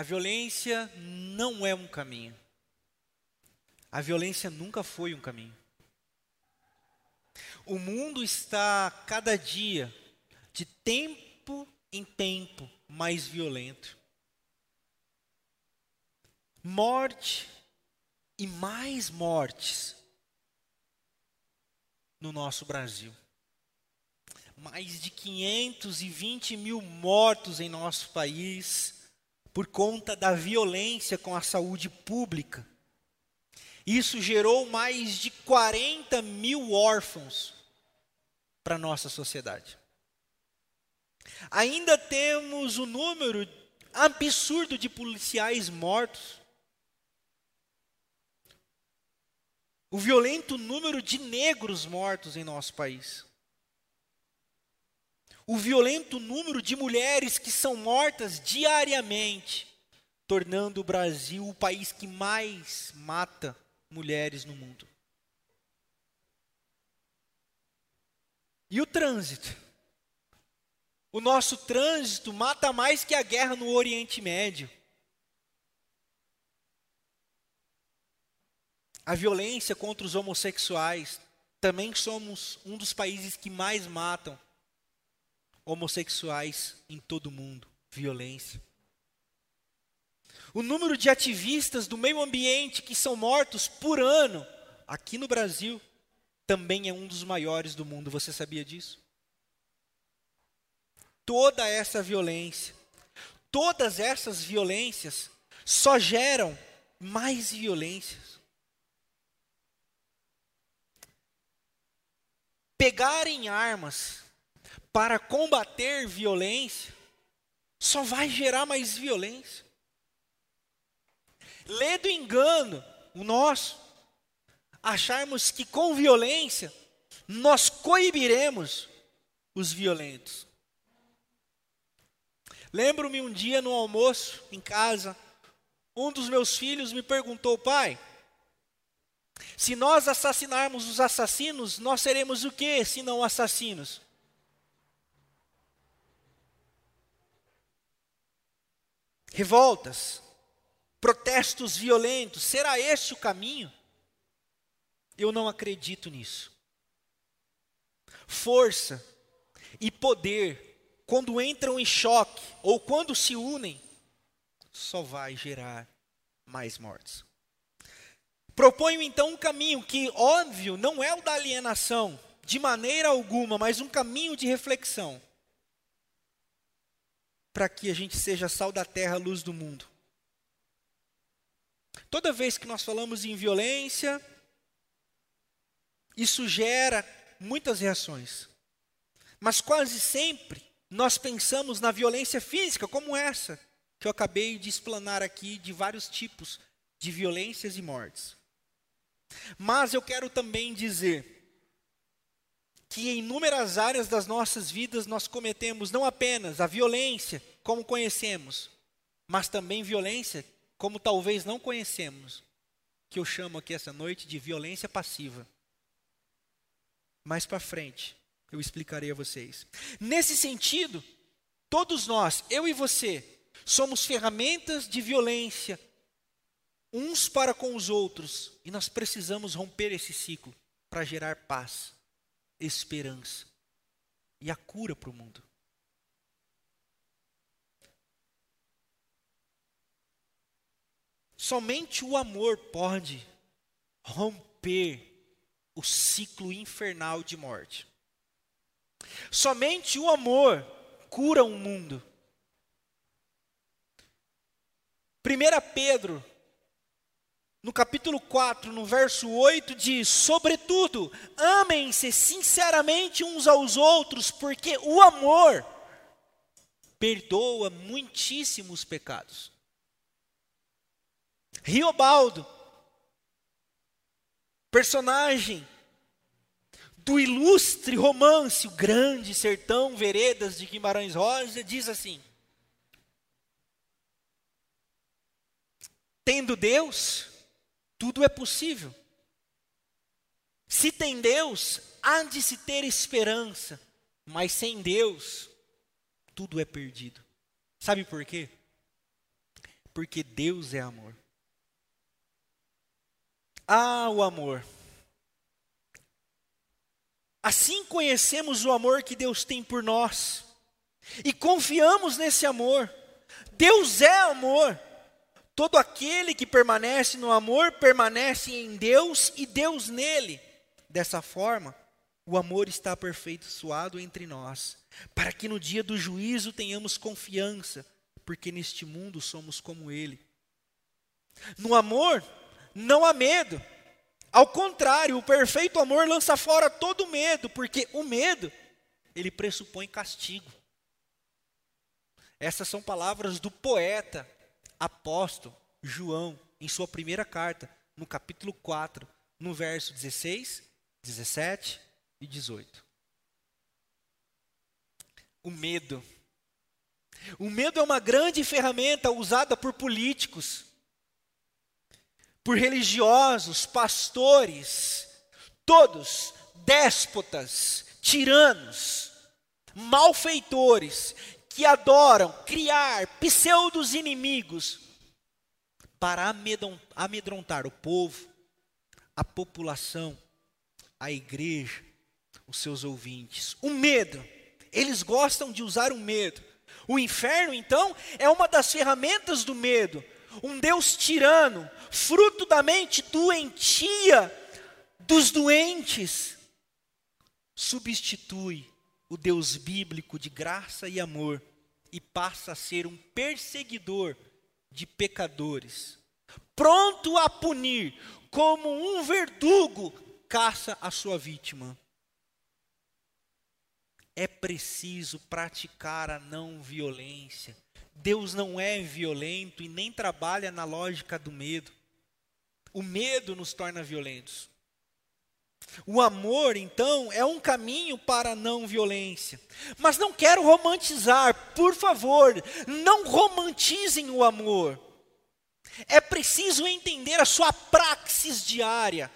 A violência não é um caminho. A violência nunca foi um caminho. O mundo está cada dia, de tempo em tempo, mais violento. Morte e mais mortes no nosso Brasil. Mais de 520 mil mortos em nosso país por conta da violência com a saúde pública. Isso gerou mais de 40 mil órfãos para a nossa sociedade. Ainda temos o número absurdo de policiais mortos. O violento número de negros mortos em nosso país. O violento número de mulheres que são mortas diariamente, tornando o Brasil o país que mais mata mulheres no mundo. E o trânsito? O nosso trânsito mata mais que a guerra no Oriente Médio. A violência contra os homossexuais. Também somos um dos países que mais matam homossexuais em todo o mundo. Violência. O número de ativistas do meio ambiente que são mortos por ano aqui no Brasil também é um dos maiores do mundo. Você sabia disso? Toda essa violência, todas essas violências só geram mais violências. Pegarem armas para combater violência só vai gerar mais violência. Lê do engano, o nosso, acharmos que com violência nós coibiremos os violentos. Lembro-me um dia no almoço em casa, um dos meus filhos me perguntou, pai, se nós assassinarmos os assassinos, nós seremos o que se não assassinos? Revoltas, protestos violentos, será esse o caminho? Eu não acredito nisso. Força e poder, quando entram em choque ou quando se unem, só vai gerar mais mortes. Proponho então um caminho que, óbvio, não é o da alienação, de maneira alguma, mas um caminho de reflexão. Para que a gente seja sal da terra, luz do mundo. Toda vez que nós falamos em violência, isso gera muitas reações. Mas quase sempre nós pensamos na violência física, como essa que eu acabei de explanar aqui, de vários tipos de violências e mortes. Mas eu quero também dizer que em inúmeras áreas das nossas vidas nós cometemos não apenas a violência, como conhecemos, mas também violência como talvez não conhecemos, que eu chamo aqui essa noite de violência passiva. Mais para frente, eu explicarei a vocês. Nesse sentido, todos nós, eu e você, somos ferramentas de violência uns para com os outros, e nós precisamos romper esse ciclo para gerar paz, esperança e a cura para o mundo. Somente o amor pode romper o ciclo infernal de morte. Somente o amor cura o mundo. 1 Pedro, no capítulo 4, no verso 8, diz: Sobretudo, amem-se sinceramente uns aos outros, porque o amor perdoa muitíssimos pecados. Riobaldo, personagem do ilustre romance O Grande Sertão Veredas de Guimarães Rosa, diz assim: Tendo Deus, tudo é possível. Se tem Deus, há de se ter esperança, mas sem Deus, tudo é perdido. Sabe por quê? porque Deus é amor. Ah, o amor. Assim conhecemos o amor que Deus tem por nós e confiamos nesse amor. Deus é amor. Todo aquele que permanece no amor permanece em Deus e Deus nele. Dessa forma, o amor está aperfeiçoado entre nós, para que no dia do juízo tenhamos confiança, porque neste mundo somos como ele. No amor, não há medo. Ao contrário, o perfeito amor lança fora todo medo, porque o medo, ele pressupõe castigo. Essas são palavras do poeta, apóstolo João, em sua primeira carta, no capítulo 4, no verso 16, 17 e 18. O medo. O medo é uma grande ferramenta usada por políticos por religiosos, pastores, todos déspotas, tiranos, malfeitores, que adoram criar pseudos inimigos para amedrontar o povo, a população, a igreja, os seus ouvintes. O medo, eles gostam de usar o medo. O inferno, então, é uma das ferramentas do medo um Deus tirano, fruto da mente doentia dos doentes, substitui o Deus bíblico de graça e amor e passa a ser um perseguidor de pecadores, pronto a punir, como um verdugo caça a sua vítima. É preciso praticar a não violência Deus não é violento e nem trabalha na lógica do medo. O medo nos torna violentos. O amor, então, é um caminho para a não violência. Mas não quero romantizar, por favor, não romantizem o amor. É preciso entender a sua praxis diária.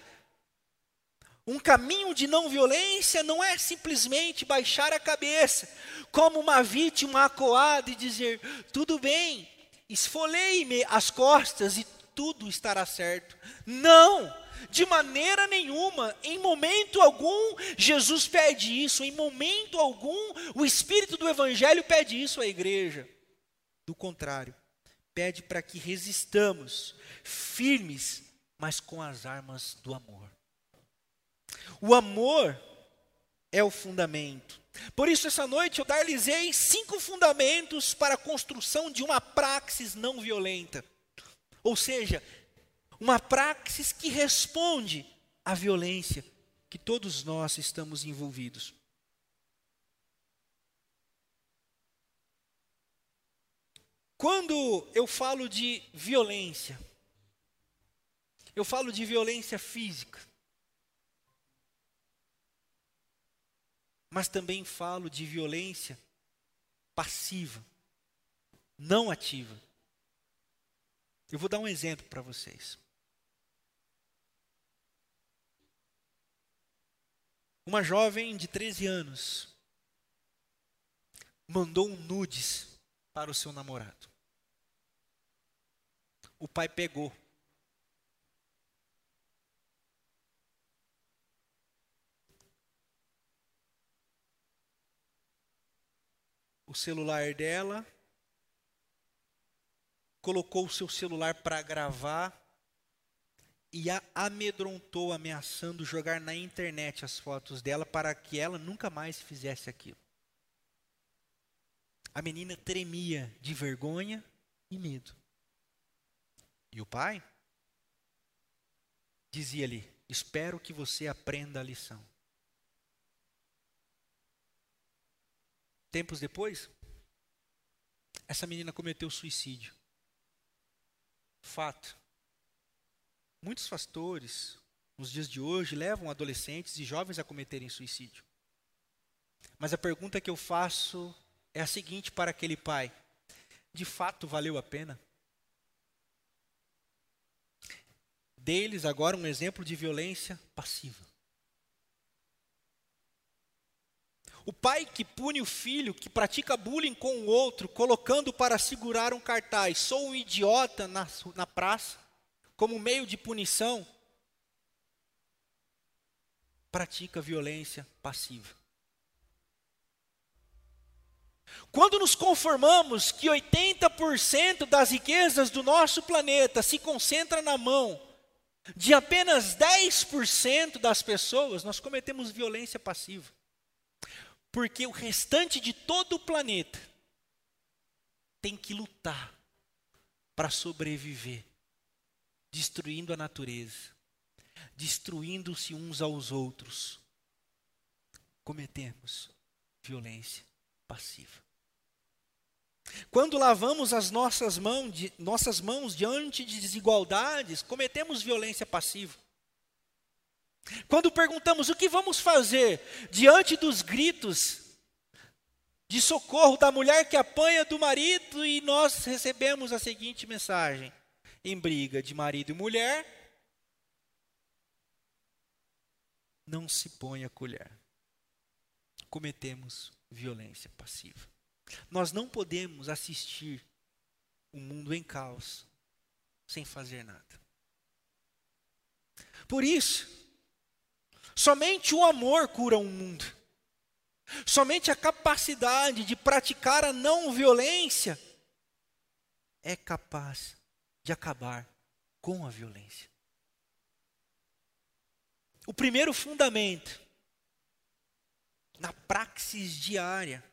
Um caminho de não violência não é simplesmente baixar a cabeça, como uma vítima acuada e dizer: tudo bem, esfolei-me as costas e tudo estará certo. Não, de maneira nenhuma, em momento algum, Jesus pede isso, em momento algum, o Espírito do Evangelho pede isso à igreja. Do contrário, pede para que resistamos, firmes, mas com as armas do amor. O amor é o fundamento. Por isso, essa noite eu dar-lhes-ei cinco fundamentos para a construção de uma praxis não violenta. Ou seja, uma praxis que responde à violência que todos nós estamos envolvidos. Quando eu falo de violência, eu falo de violência física. Mas também falo de violência passiva, não ativa. Eu vou dar um exemplo para vocês. Uma jovem de 13 anos mandou um nudes para o seu namorado. O pai pegou o celular dela, colocou o seu celular para gravar e a amedrontou, ameaçando jogar na internet as fotos dela para que ela nunca mais fizesse aquilo. A menina tremia de vergonha e medo. E o pai dizia-lhe: Espero que você aprenda a lição. Tempos depois, essa menina cometeu suicídio. Fato. Muitos pastores, nos dias de hoje, levam adolescentes e jovens a cometerem suicídio. Mas a pergunta que eu faço é a seguinte para aquele pai: de fato valeu a pena? Deles agora um exemplo de violência passiva. O pai que pune o filho, que pratica bullying com o outro, colocando para segurar um cartaz, sou um idiota na, na praça, como meio de punição, pratica violência passiva. Quando nos conformamos que 80% das riquezas do nosso planeta se concentra na mão de apenas 10% das pessoas, nós cometemos violência passiva. Porque o restante de todo o planeta tem que lutar para sobreviver, destruindo a natureza, destruindo-se uns aos outros. Cometemos violência passiva. Quando lavamos as nossas mãos, nossas mãos diante de desigualdades, cometemos violência passiva. Quando perguntamos o que vamos fazer diante dos gritos de socorro da mulher que apanha do marido e nós recebemos a seguinte mensagem: em briga de marido e mulher, não se põe a colher. Cometemos violência passiva. Nós não podemos assistir o mundo em caos sem fazer nada. Por isso, somente o amor cura o mundo. Somente a capacidade de praticar a não violência é capaz de acabar com a violência. O primeiro fundamento na praxis diária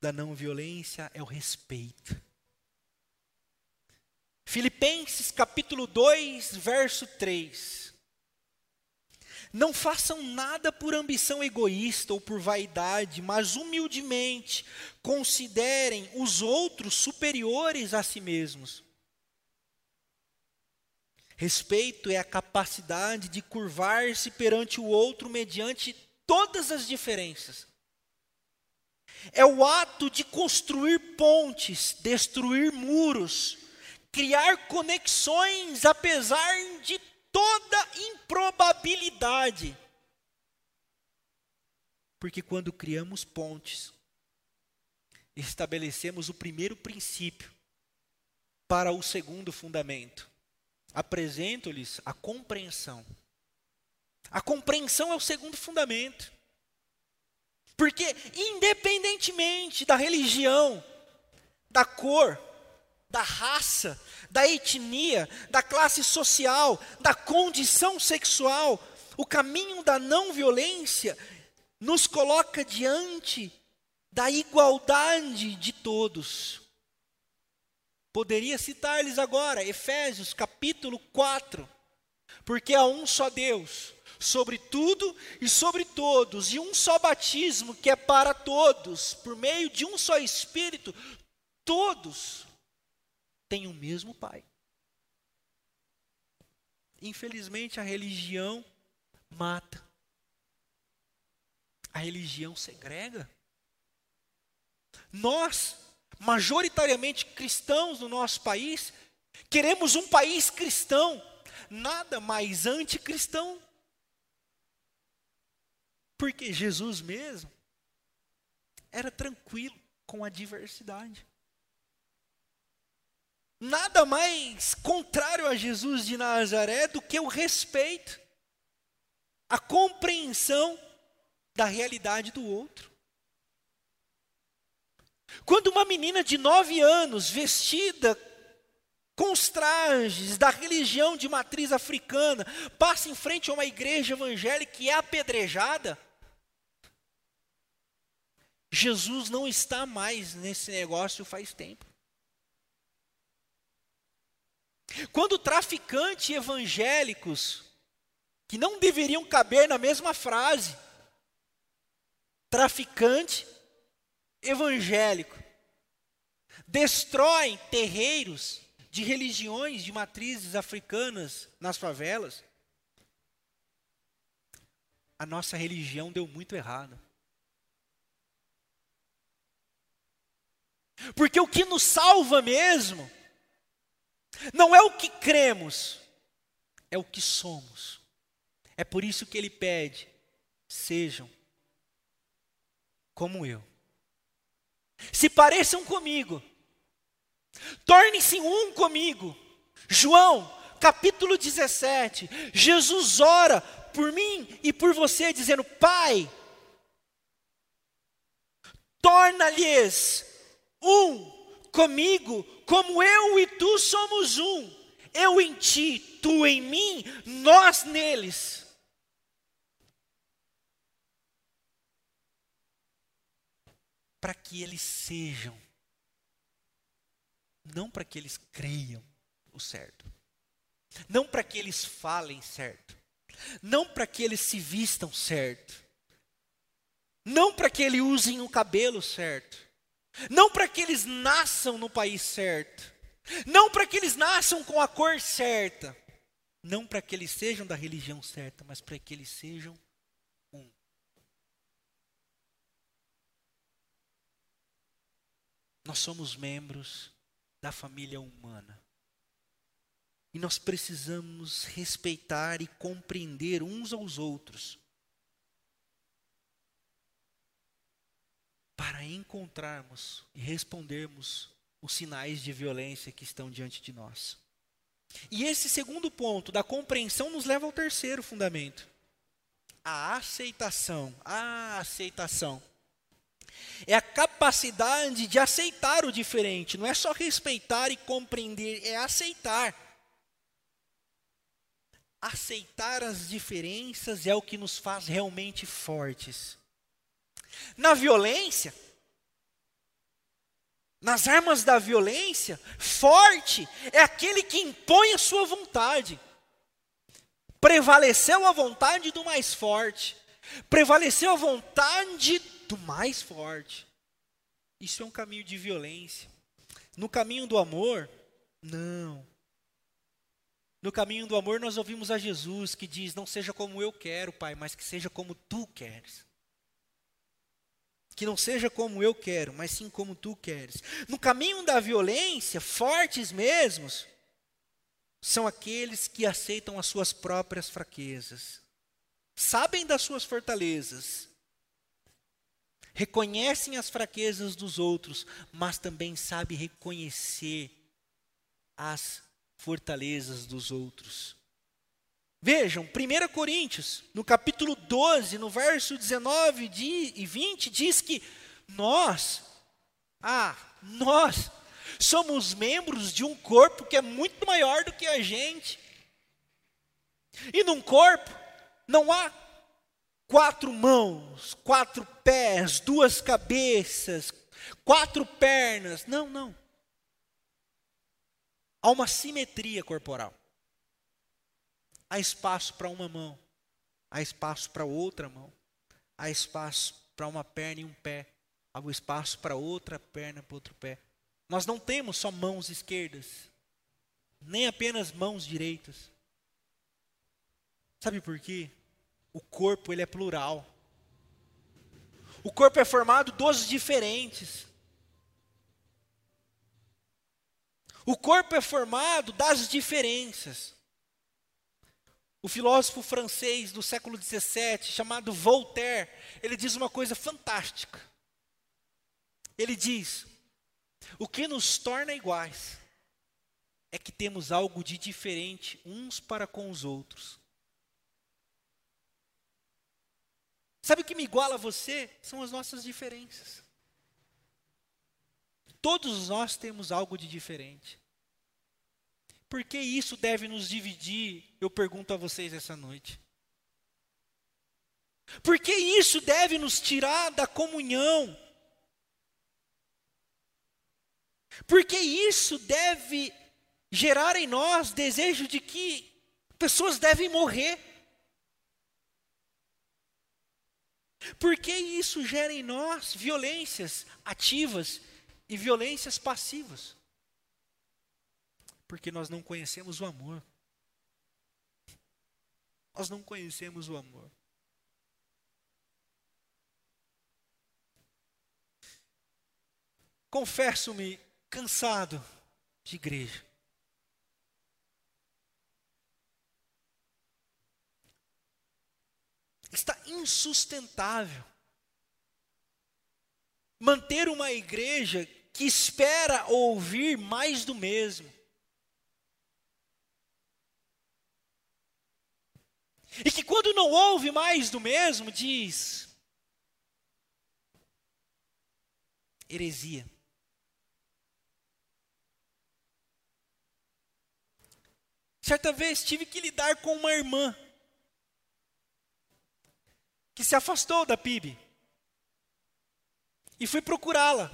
da não violência é o respeito. Filipenses capítulo 2, verso 3. Não façam nada por ambição egoísta ou por vaidade, mas humildemente considerem os outros superiores a si mesmos. Respeito é a capacidade de curvar-se perante o outro mediante todas as diferenças é o ato de construir pontes, destruir muros, criar conexões apesar de toda improbabilidade. Porque quando criamos pontes, estabelecemos o primeiro princípio para o segundo fundamento. Apresento-lhes a compreensão. A compreensão é o segundo fundamento. Porque, independentemente da religião, da cor, da raça, da etnia, da classe social, da condição sexual, o caminho da não violência nos coloca diante da igualdade de todos. Poderia citar-lhes agora Efésios capítulo 4, porque há um só Deus, sobre tudo e sobre todos, e um só batismo que é para todos, por meio de um só Espírito, todos têm o mesmo Pai. Infelizmente, a religião mata. A religião segrega. Nós, majoritariamente cristãos no nosso país, queremos um país cristão, nada mais anticristão porque Jesus mesmo era tranquilo com a diversidade. Nada mais contrário a Jesus de Nazaré do que o respeito, a compreensão da realidade do outro. Quando uma menina de nove anos, vestida com os trajes da religião de matriz africana, passa em frente a uma igreja evangélica e é apedrejada, Jesus não está mais nesse negócio faz tempo. Quando traficantes evangélicos, que não deveriam caber na mesma frase, traficante evangélico, destroem terreiros de religiões de matrizes africanas nas favelas, a nossa religião deu muito errado. Porque o que nos salva mesmo não é o que cremos, é o que somos. É por isso que ele pede: sejam como eu. Se pareçam comigo. Torne-se um comigo. João, capítulo 17. Jesus ora por mim e por você, dizendo: Pai, torna-lhes um comigo, como eu e tu somos um. Eu em ti, tu em mim, nós neles. Para que eles sejam, não para que eles creiam o certo, não para que eles falem certo, não para que eles se vistam certo, não para que eles usem o cabelo certo, não para que eles nasçam no país certo, não para que eles nasçam com a cor certa, não para que eles sejam da religião certa, mas para que eles sejam um. Nós somos membros da família humana. E nós precisamos respeitar e compreender uns aos outros. Para encontrarmos e respondermos os sinais de violência que estão diante de nós. E esse segundo ponto da compreensão nos leva ao terceiro fundamento. A aceitação. A aceitação. É a capacidade de aceitar o diferente. Não é só respeitar e compreender, é aceitar. Aceitar as diferenças é o que nos faz realmente fortes. Na violência, nas armas da violência, forte é aquele que impõe a sua vontade. Prevaleceu a vontade do mais forte. Prevaleceu a vontade do mais forte. Isso é um caminho de violência. No caminho do amor, não. No caminho do amor, nós ouvimos a Jesus que diz: Não seja como eu quero, Pai, mas que seja como tu queres. Que não seja como eu quero, mas sim como tu queres. No caminho da violência, fortes mesmos, são aqueles que aceitam as suas próprias fraquezas, sabem das suas fortalezas, reconhecem as fraquezas dos outros, mas também sabem reconhecer as fortalezas dos outros. Vejam, 1 Coríntios, no capítulo 12, no verso 19 e 20, diz que nós, ah, nós, somos membros de um corpo que é muito maior do que a gente. E num corpo não há quatro mãos, quatro pés, duas cabeças, quatro pernas. Não, não. Há uma simetria corporal. Há espaço para uma mão, há espaço para outra mão, há espaço para uma perna e um pé, há espaço para outra perna para outro pé. Nós não temos só mãos esquerdas, nem apenas mãos direitas. Sabe por quê? O corpo ele é plural. O corpo é formado dos diferentes. O corpo é formado das diferenças. O filósofo francês do século XVII, chamado Voltaire, ele diz uma coisa fantástica. Ele diz: o que nos torna iguais é que temos algo de diferente uns para com os outros. Sabe o que me iguala a você? São as nossas diferenças. Todos nós temos algo de diferente. Por que isso deve nos dividir? Eu pergunto a vocês essa noite. Por que isso deve nos tirar da comunhão? Porque isso deve gerar em nós desejo de que pessoas devem morrer. Porque isso gera em nós violências ativas e violências passivas. Porque nós não conhecemos o amor. Nós não conhecemos o amor. Confesso-me cansado de igreja. Está insustentável manter uma igreja que espera ouvir mais do mesmo. E que quando não ouve mais do mesmo, diz: heresia. Certa vez tive que lidar com uma irmã que se afastou da PIB e fui procurá-la.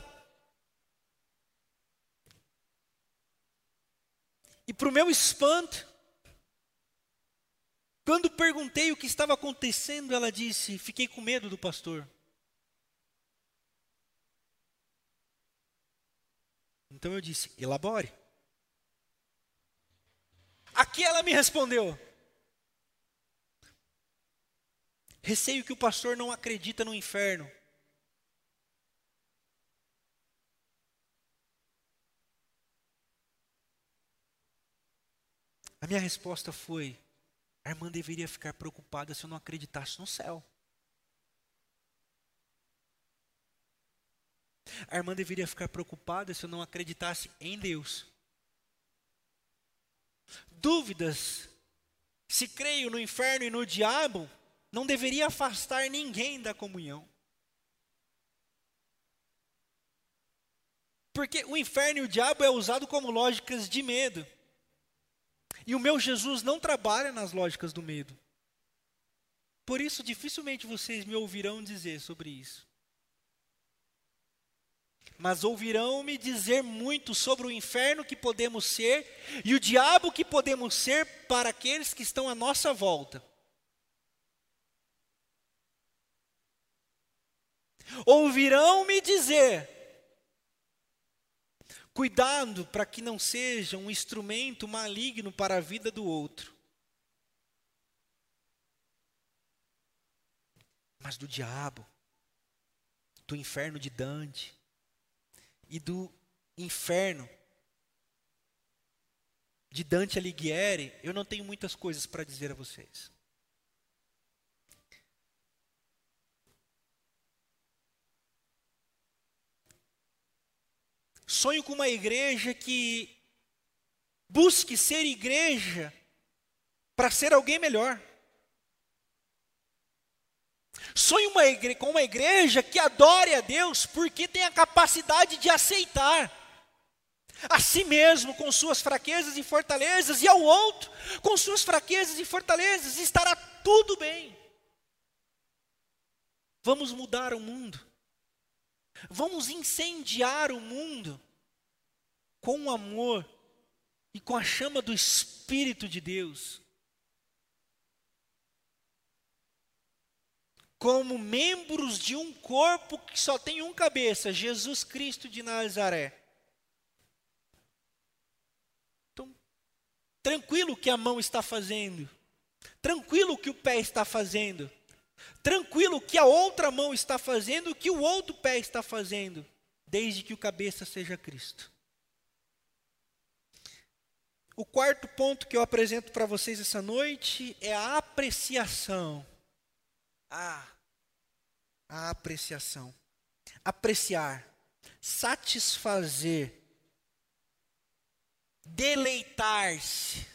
E para o meu espanto, quando perguntei o que estava acontecendo, ela disse: Fiquei com medo do pastor. Então eu disse: Elabore. Aqui ela me respondeu: Receio que o pastor não acredita no inferno. A minha resposta foi: a irmã deveria ficar preocupada se eu não acreditasse no céu. A irmã deveria ficar preocupada se eu não acreditasse em Deus. Dúvidas se creio no inferno e no diabo não deveria afastar ninguém da comunhão. Porque o inferno e o diabo é usado como lógicas de medo. E o meu Jesus não trabalha nas lógicas do medo. Por isso, dificilmente vocês me ouvirão dizer sobre isso. Mas ouvirão me dizer muito sobre o inferno que podemos ser e o diabo que podemos ser para aqueles que estão à nossa volta. Ouvirão me dizer Cuidado para que não seja um instrumento maligno para a vida do outro. Mas do diabo, do inferno de Dante e do inferno de Dante Alighieri, eu não tenho muitas coisas para dizer a vocês. Sonho com uma igreja que busque ser igreja para ser alguém melhor. Sonho uma com uma igreja que adore a Deus porque tem a capacidade de aceitar a si mesmo com suas fraquezas e fortalezas e ao outro com suas fraquezas e fortalezas, estará tudo bem. Vamos mudar o mundo. Vamos incendiar o mundo com o amor e com a chama do Espírito de Deus. Como membros de um corpo que só tem um cabeça, Jesus Cristo de Nazaré. Então, tranquilo o que a mão está fazendo, tranquilo o que o pé está fazendo, Tranquilo que a outra mão está fazendo o que o outro pé está fazendo, desde que o cabeça seja Cristo. O quarto ponto que eu apresento para vocês essa noite é a apreciação. Ah, a apreciação. Apreciar, satisfazer, deleitar-se,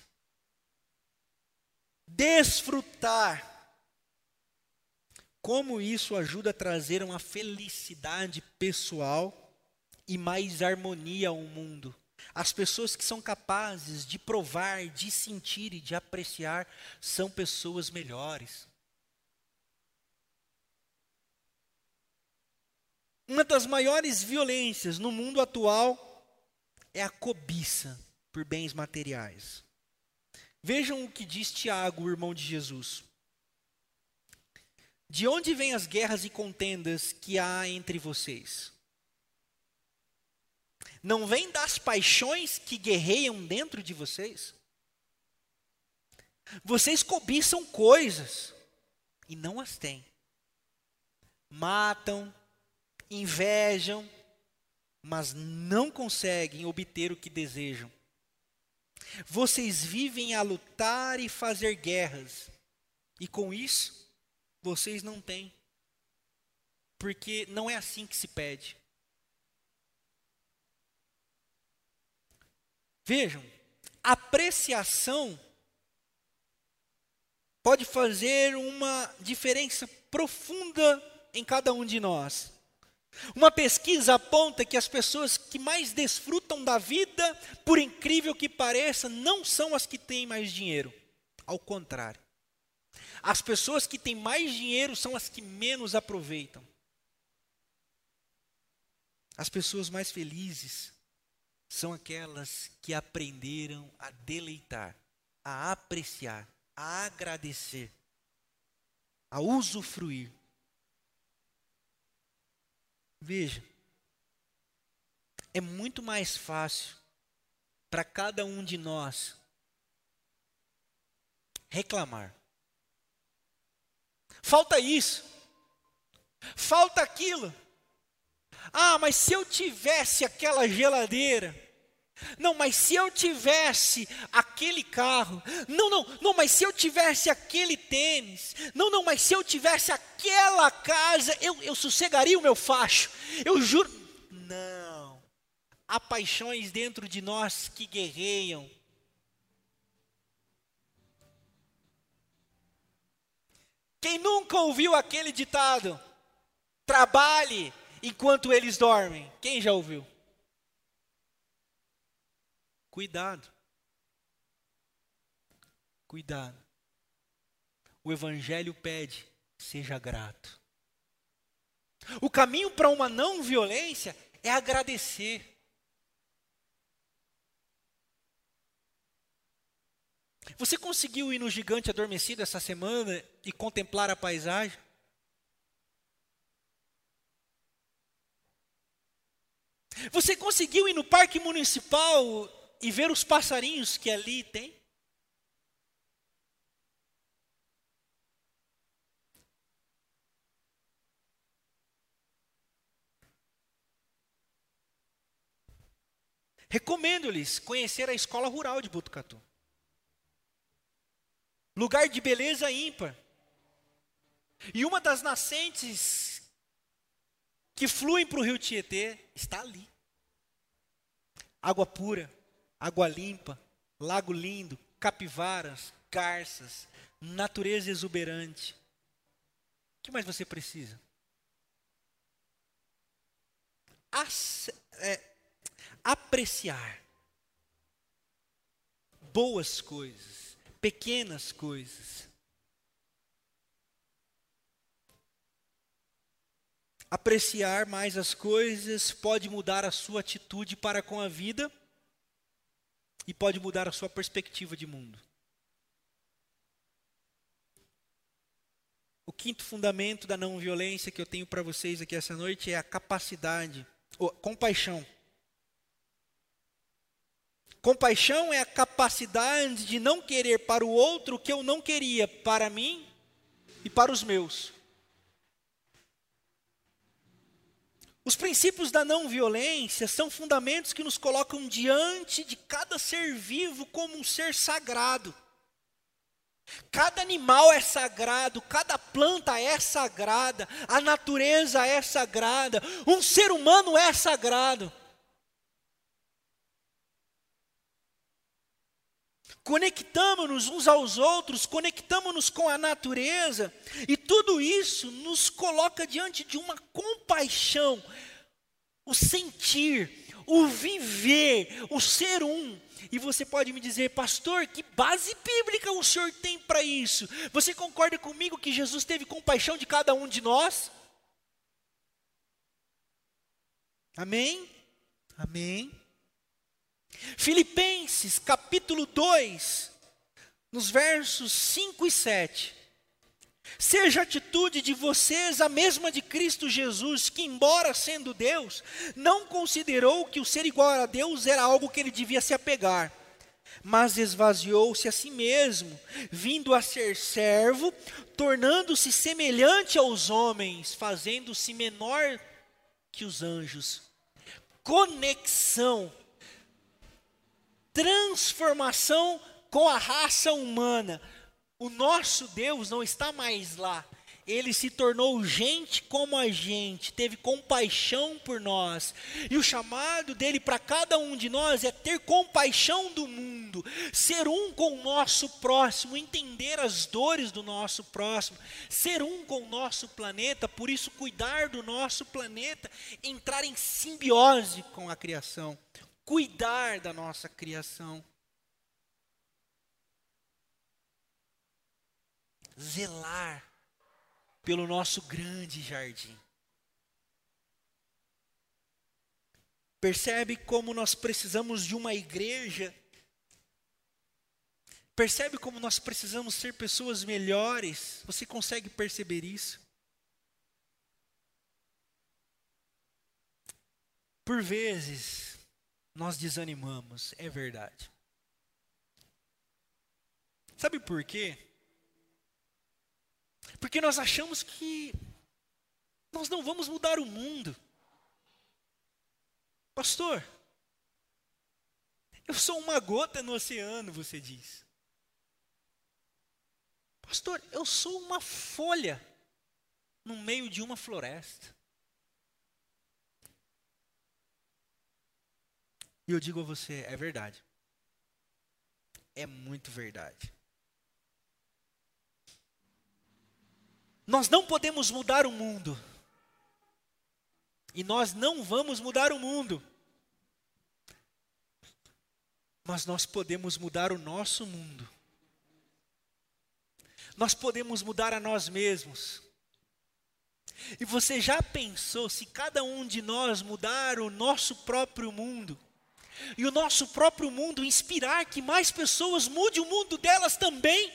desfrutar como isso ajuda a trazer uma felicidade pessoal e mais harmonia ao mundo. As pessoas que são capazes de provar, de sentir e de apreciar são pessoas melhores. Uma das maiores violências no mundo atual é a cobiça por bens materiais. Vejam o que diz Tiago, o irmão de Jesus. De onde vêm as guerras e contendas que há entre vocês? Não vem das paixões que guerreiam dentro de vocês? Vocês cobiçam coisas e não as têm. Matam, invejam, mas não conseguem obter o que desejam. Vocês vivem a lutar e fazer guerras, e com isso vocês não têm. Porque não é assim que se pede. Vejam, apreciação pode fazer uma diferença profunda em cada um de nós. Uma pesquisa aponta que as pessoas que mais desfrutam da vida, por incrível que pareça, não são as que têm mais dinheiro. Ao contrário. As pessoas que têm mais dinheiro são as que menos aproveitam. As pessoas mais felizes são aquelas que aprenderam a deleitar, a apreciar, a agradecer, a usufruir Veja, é muito mais fácil para cada um de nós reclamar. Falta isso, falta aquilo. Ah, mas se eu tivesse aquela geladeira, não, mas se eu tivesse aquele carro, não, não, não, mas se eu tivesse aquele tênis, não, não, mas se eu tivesse aquela casa, eu, eu sossegaria o meu facho, eu juro. Não, há paixões dentro de nós que guerreiam. Quem nunca ouviu aquele ditado? Trabalhe enquanto eles dormem. Quem já ouviu? Cuidado. Cuidado. O Evangelho pede, seja grato. O caminho para uma não violência é agradecer. Você conseguiu ir no gigante adormecido essa semana e contemplar a paisagem? Você conseguiu ir no parque municipal e ver os passarinhos que ali tem? Recomendo-lhes conhecer a escola rural de Butucatu. Lugar de beleza ímpar. E uma das nascentes que fluem para o rio Tietê está ali. Água pura água limpa, lago lindo, capivaras, garças, natureza exuberante. O que mais você precisa? É, apreciar boas coisas, pequenas coisas. Apreciar mais as coisas pode mudar a sua atitude para com a vida e pode mudar a sua perspectiva de mundo. O quinto fundamento da não violência que eu tenho para vocês aqui essa noite é a capacidade, ou, compaixão. Compaixão é a capacidade de não querer para o outro o que eu não queria para mim e para os meus. Os princípios da não violência são fundamentos que nos colocam diante de cada ser vivo como um ser sagrado. Cada animal é sagrado, cada planta é sagrada, a natureza é sagrada, um ser humano é sagrado. Conectamos-nos uns aos outros, conectamos-nos com a natureza, e tudo isso nos coloca diante de uma compaixão, o sentir, o viver, o ser um. E você pode me dizer, pastor, que base bíblica o senhor tem para isso? Você concorda comigo que Jesus teve compaixão de cada um de nós? Amém? Amém. Filipenses capítulo 2, nos versos 5 e 7. Seja a atitude de vocês a mesma de Cristo Jesus, que, embora sendo Deus, não considerou que o ser igual a Deus era algo que ele devia se apegar, mas esvaziou-se a si mesmo, vindo a ser servo, tornando-se semelhante aos homens, fazendo-se menor que os anjos. Conexão transformação com a raça humana. O nosso Deus não está mais lá, ele se tornou gente como a gente, teve compaixão por nós. E o chamado dele para cada um de nós é ter compaixão do mundo, ser um com o nosso próximo, entender as dores do nosso próximo, ser um com o nosso planeta, por isso cuidar do nosso planeta, entrar em simbiose com a criação, cuidar da nossa criação. Zelar pelo nosso grande jardim. Percebe como nós precisamos de uma igreja? Percebe como nós precisamos ser pessoas melhores? Você consegue perceber isso? Por vezes, nós desanimamos, é verdade. Sabe por quê? Porque nós achamos que nós não vamos mudar o mundo. Pastor, eu sou uma gota no oceano, você diz. Pastor, eu sou uma folha no meio de uma floresta. E eu digo a você, é verdade. É muito verdade. Nós não podemos mudar o mundo. E nós não vamos mudar o mundo. Mas nós podemos mudar o nosso mundo. Nós podemos mudar a nós mesmos. E você já pensou se cada um de nós mudar o nosso próprio mundo? E o nosso próprio mundo inspirar que mais pessoas mudem o mundo delas também?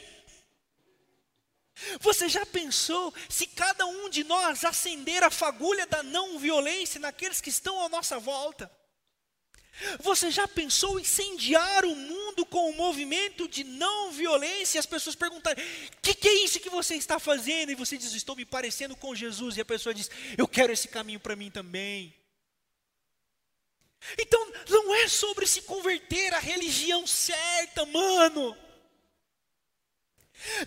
Você já pensou se cada um de nós acender a fagulha da não violência naqueles que estão à nossa volta? Você já pensou incendiar o mundo com o movimento de não violência? E as pessoas perguntarem: o que, que, é isso que você está fazendo? E você diz: estou me parecendo com Jesus. E a pessoa diz: eu quero esse caminho para mim também. Então, não é sobre se converter à religião certa, mano.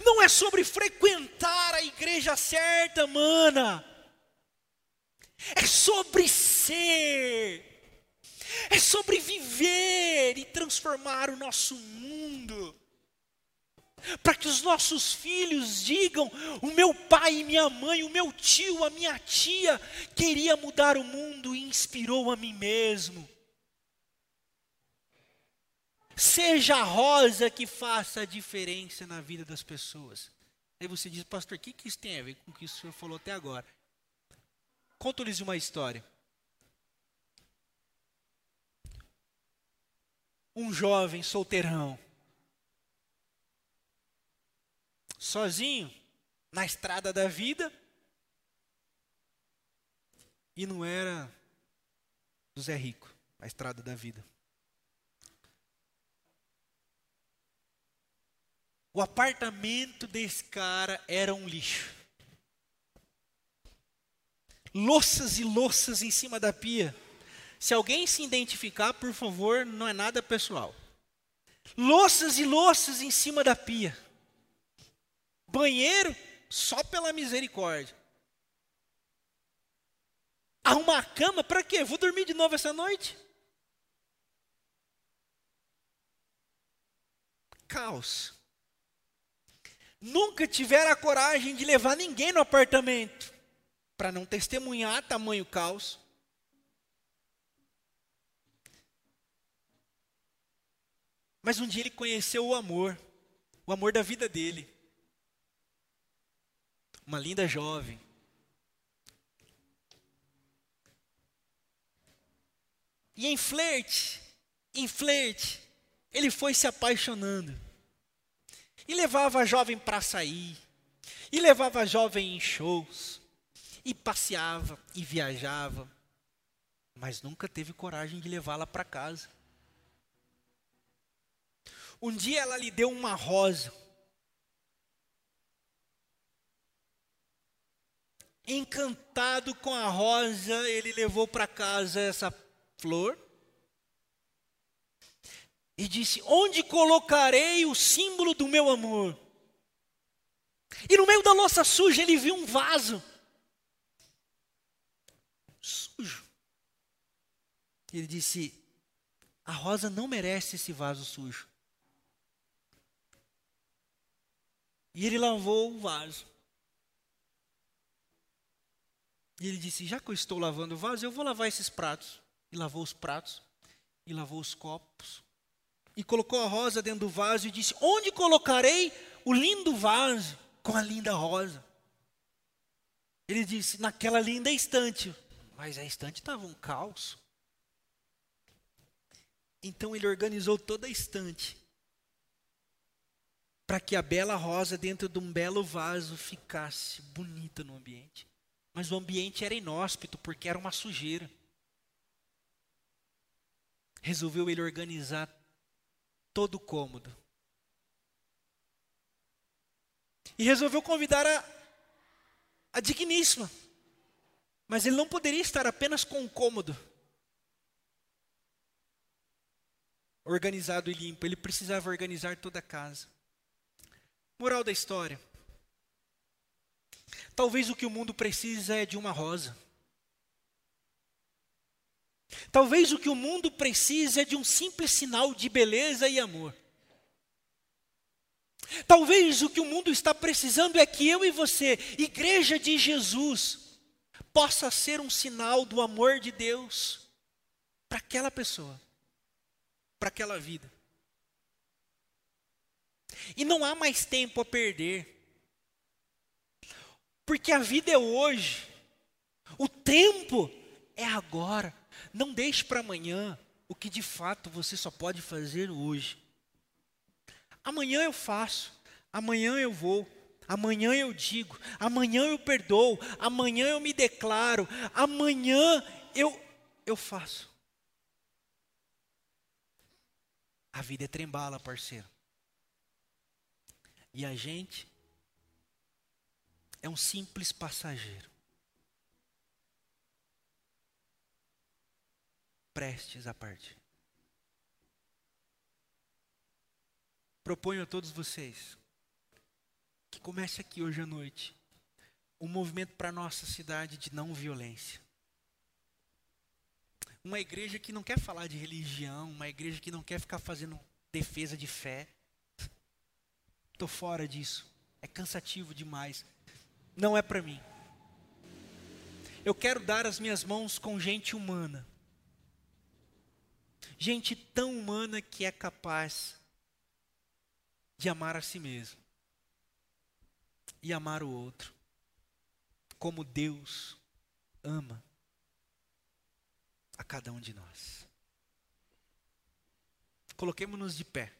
Não é sobre frequentar a igreja certa, mana. É sobre ser. É sobre viver e transformar o nosso mundo. Para que os nossos filhos digam: o meu pai e minha mãe, o meu tio, a minha tia, queria mudar o mundo e inspirou a mim mesmo. Seja a rosa que faça a diferença na vida das pessoas. Aí você diz, pastor, o que, que isso tem a ver com o que o senhor falou até agora? Conto-lhes uma história. Um jovem solteirão, sozinho, na estrada da vida, e não era do Zé Rico, a estrada da vida. O apartamento desse cara era um lixo. Louças e louças em cima da pia. Se alguém se identificar, por favor, não é nada pessoal. Louças e louças em cima da pia. Banheiro só pela misericórdia. Arrumar a cama para quê? Vou dormir de novo essa noite? Caos nunca tiveram a coragem de levar ninguém no apartamento, para não testemunhar tamanho caos. Mas um dia ele conheceu o amor, o amor da vida dele. Uma linda jovem. E em flerte, em flerte, ele foi se apaixonando. E levava a jovem para sair. E levava a jovem em shows. E passeava e viajava. Mas nunca teve coragem de levá-la para casa. Um dia ela lhe deu uma rosa. Encantado com a rosa, ele levou para casa essa flor e disse: Onde colocarei o símbolo do meu amor? E no meio da louça suja ele viu um vaso sujo. Ele disse: A rosa não merece esse vaso sujo. E ele lavou o vaso. E ele disse: Já que eu estou lavando o vaso, eu vou lavar esses pratos. E lavou os pratos, e lavou os copos, e colocou a rosa dentro do vaso e disse: Onde colocarei o lindo vaso com a linda rosa? Ele disse: Naquela linda estante. Mas a estante estava um caos. Então ele organizou toda a estante para que a bela rosa dentro de um belo vaso ficasse bonita no ambiente. Mas o ambiente era inóspito porque era uma sujeira. Resolveu ele organizar todo o cômodo. E resolveu convidar a, a digníssima. Mas ele não poderia estar apenas com o cômodo organizado e limpo, ele precisava organizar toda a casa. Moral da história. Talvez o que o mundo precisa é de uma rosa. Talvez o que o mundo precisa é de um simples sinal de beleza e amor. Talvez o que o mundo está precisando é que eu e você, igreja de Jesus, possa ser um sinal do amor de Deus para aquela pessoa, para aquela vida. E não há mais tempo a perder. Porque a vida é hoje. O tempo é agora. Não deixe para amanhã o que de fato você só pode fazer hoje. Amanhã eu faço, amanhã eu vou, amanhã eu digo, amanhã eu perdoo, amanhã eu me declaro, amanhã eu eu faço. A vida é trembala, parceiro. E a gente é um simples passageiro. Prestes a partir. Proponho a todos vocês que comece aqui hoje à noite um movimento para a nossa cidade de não violência. Uma igreja que não quer falar de religião, uma igreja que não quer ficar fazendo defesa de fé. Estou fora disso. É cansativo demais. Não é para mim. Eu quero dar as minhas mãos com gente humana. Gente tão humana que é capaz de amar a si mesmo e amar o outro, como Deus ama a cada um de nós. Coloquemos-nos de pé.